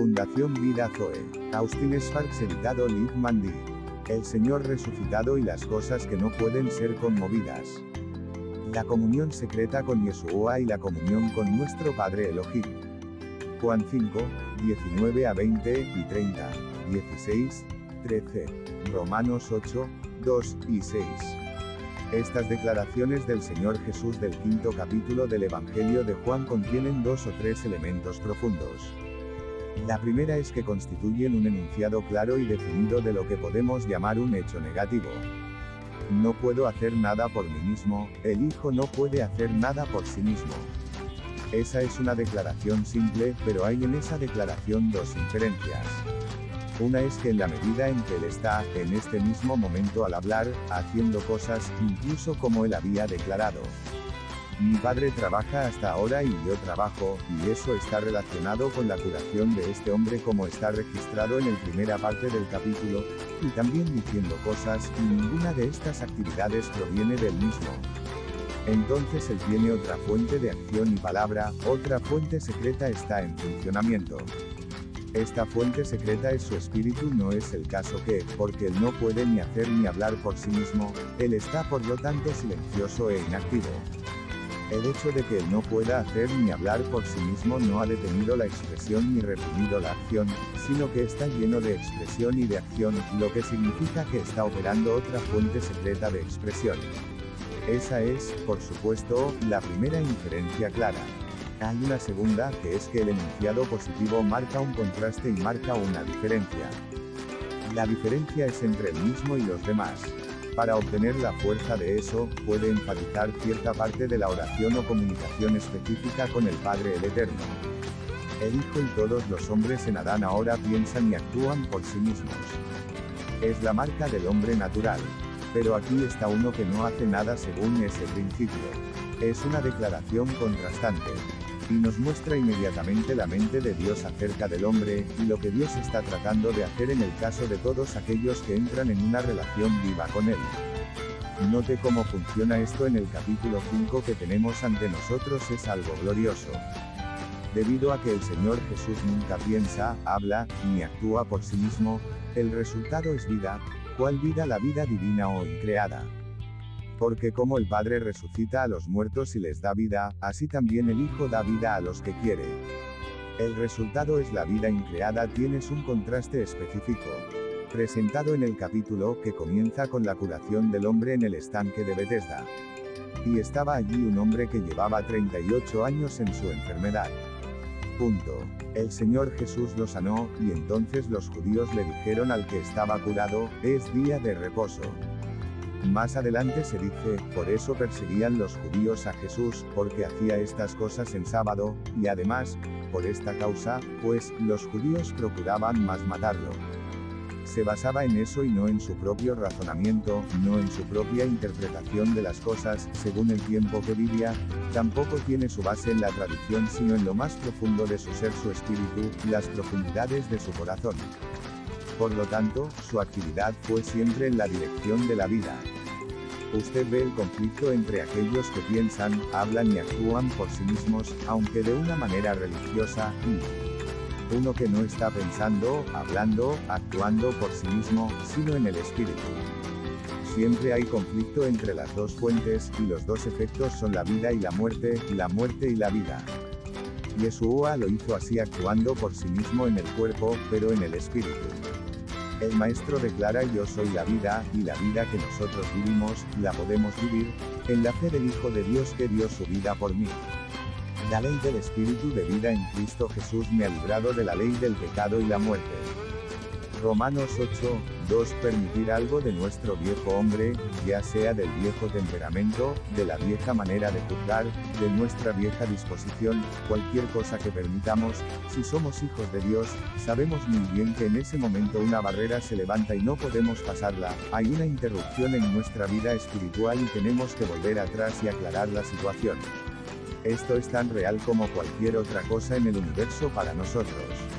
Fundación Vida Zoe. Austin Sparks editado Liv Mandy. El Señor resucitado y las cosas que no pueden ser conmovidas. La comunión secreta con Yeshua y la comunión con nuestro Padre Elohim. Juan 5, 19 a 20 y 30, 16, 13. Romanos 8, 2 y 6. Estas declaraciones del Señor Jesús del quinto capítulo del Evangelio de Juan contienen dos o tres elementos profundos. La primera es que constituyen un enunciado claro y definido de lo que podemos llamar un hecho negativo. No puedo hacer nada por mí mismo, el Hijo no puede hacer nada por sí mismo. Esa es una declaración simple, pero hay en esa declaración dos inferencias. Una es que en la medida en que Él está, en este mismo momento al hablar, haciendo cosas, incluso como Él había declarado. Mi padre trabaja hasta ahora y yo trabajo, y eso está relacionado con la curación de este hombre como está registrado en el primera parte del capítulo, y también diciendo cosas, y ninguna de estas actividades proviene del mismo. Entonces él tiene otra fuente de acción y palabra, otra fuente secreta está en funcionamiento. Esta fuente secreta es su espíritu, no es el caso que, porque él no puede ni hacer ni hablar por sí mismo, él está por lo tanto silencioso e inactivo. El hecho de que él no pueda hacer ni hablar por sí mismo no ha detenido la expresión ni reprimido la acción, sino que está lleno de expresión y de acción, lo que significa que está operando otra fuente secreta de expresión. Esa es, por supuesto, la primera inferencia clara. Hay una segunda, que es que el enunciado positivo marca un contraste y marca una diferencia. La diferencia es entre el mismo y los demás. Para obtener la fuerza de eso, puede enfatizar cierta parte de la oración o comunicación específica con el Padre el Eterno. El Hijo y todos los hombres en Adán ahora piensan y actúan por sí mismos. Es la marca del hombre natural. Pero aquí está uno que no hace nada según ese principio. Es una declaración contrastante. Y nos muestra inmediatamente la mente de Dios acerca del hombre, y lo que Dios está tratando de hacer en el caso de todos aquellos que entran en una relación viva con Él. Note cómo funciona esto en el capítulo 5 que tenemos ante nosotros es algo glorioso. Debido a que el Señor Jesús nunca piensa, habla, ni actúa por sí mismo, el resultado es vida, ¿cuál vida la vida divina o increada? Porque como el Padre resucita a los muertos y les da vida, así también el Hijo da vida a los que quiere. El resultado es la vida increada tienes un contraste específico. Presentado en el capítulo que comienza con la curación del hombre en el estanque de Bethesda. Y estaba allí un hombre que llevaba 38 años en su enfermedad. Punto. El Señor Jesús lo sanó, y entonces los judíos le dijeron al que estaba curado, es día de reposo. Más adelante se dice, por eso perseguían los judíos a Jesús, porque hacía estas cosas en sábado, y además, por esta causa, pues, los judíos procuraban más matarlo. Se basaba en eso y no en su propio razonamiento, no en su propia interpretación de las cosas, según el tiempo que vivía, tampoco tiene su base en la tradición sino en lo más profundo de su ser, su espíritu, las profundidades de su corazón. Por lo tanto, su actividad fue siempre en la dirección de la vida. Usted ve el conflicto entre aquellos que piensan, hablan y actúan por sí mismos, aunque de una manera religiosa, y uno que no está pensando, hablando, actuando por sí mismo, sino en el espíritu. Siempre hay conflicto entre las dos fuentes, y los dos efectos son la vida y la muerte, la muerte y la vida. Yeshua lo hizo así actuando por sí mismo en el cuerpo, pero en el espíritu. El Maestro declara yo soy la vida, y la vida que nosotros vivimos, la podemos vivir, en la fe del Hijo de Dios que dio su vida por mí. La ley del Espíritu de vida en Cristo Jesús me ha librado de la ley del pecado y la muerte. Romanos 8, 2. Permitir algo de nuestro viejo hombre, ya sea del viejo temperamento, de la vieja manera de juzgar, de nuestra vieja disposición, cualquier cosa que permitamos, si somos hijos de Dios, sabemos muy bien que en ese momento una barrera se levanta y no podemos pasarla, hay una interrupción en nuestra vida espiritual y tenemos que volver atrás y aclarar la situación. Esto es tan real como cualquier otra cosa en el universo para nosotros.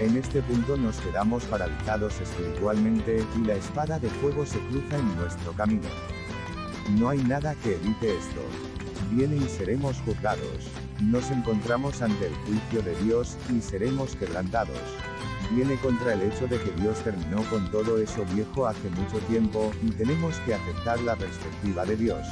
En este punto nos quedamos paralizados espiritualmente, y la espada de fuego se cruza en nuestro camino. No hay nada que evite esto. viene y seremos juzgados. Nos encontramos ante el juicio de Dios, y seremos quebrantados. Viene contra el hecho de que Dios terminó con todo eso viejo hace mucho tiempo, y tenemos que aceptar la perspectiva de Dios.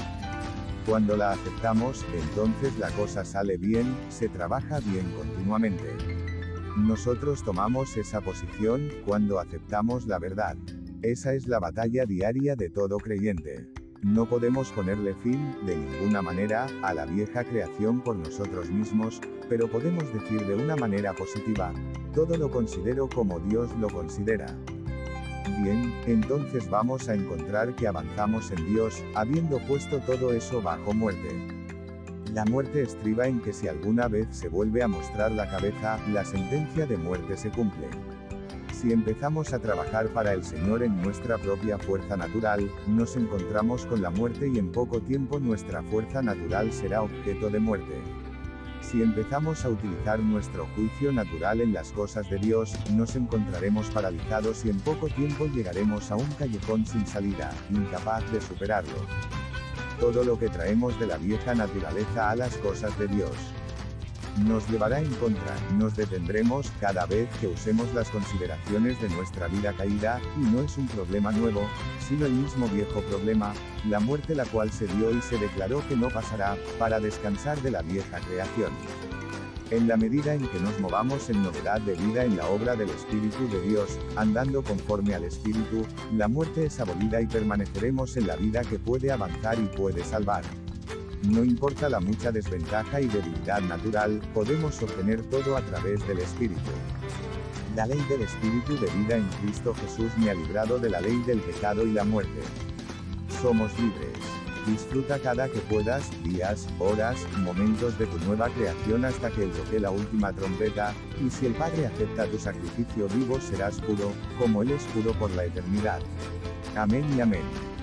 Cuando la aceptamos, entonces la cosa sale bien, se trabaja bien continuamente. Nosotros tomamos esa posición, cuando aceptamos la verdad. Esa es la batalla diaria de todo creyente. No podemos ponerle fin, de ninguna manera, a la vieja creación por nosotros mismos, pero podemos decir de una manera positiva, todo lo considero como Dios lo considera. Bien, entonces vamos a encontrar que avanzamos en Dios, habiendo puesto todo eso bajo muerte. La muerte estriba en que si alguna vez se vuelve a mostrar la cabeza, la sentencia de muerte se cumple. Si empezamos a trabajar para el Señor en nuestra propia fuerza natural, nos encontramos con la muerte y en poco tiempo nuestra fuerza natural será objeto de muerte. Si empezamos a utilizar nuestro juicio natural en las cosas de Dios, nos encontraremos paralizados y en poco tiempo llegaremos a un callejón sin salida, incapaz de superarlo. Todo lo que traemos de la vieja naturaleza a las cosas de Dios nos llevará en contra, nos detendremos cada vez que usemos las consideraciones de nuestra vida caída, y no es un problema nuevo, sino el mismo viejo problema, la muerte la cual se dio y se declaró que no pasará, para descansar de la vieja creación. En la medida en que nos movamos en novedad de vida en la obra del Espíritu de Dios, andando conforme al Espíritu, la muerte es abolida y permaneceremos en la vida que puede avanzar y puede salvar. No importa la mucha desventaja y debilidad natural, podemos obtener todo a través del Espíritu. La ley del Espíritu de vida en Cristo Jesús me ha librado de la ley del pecado y la muerte. Somos libres. Disfruta cada que puedas, días, horas, momentos de tu nueva creación hasta que toque la última trompeta, y si el Padre acepta tu sacrificio vivo serás puro, como Él es puro por la eternidad. Amén y amén.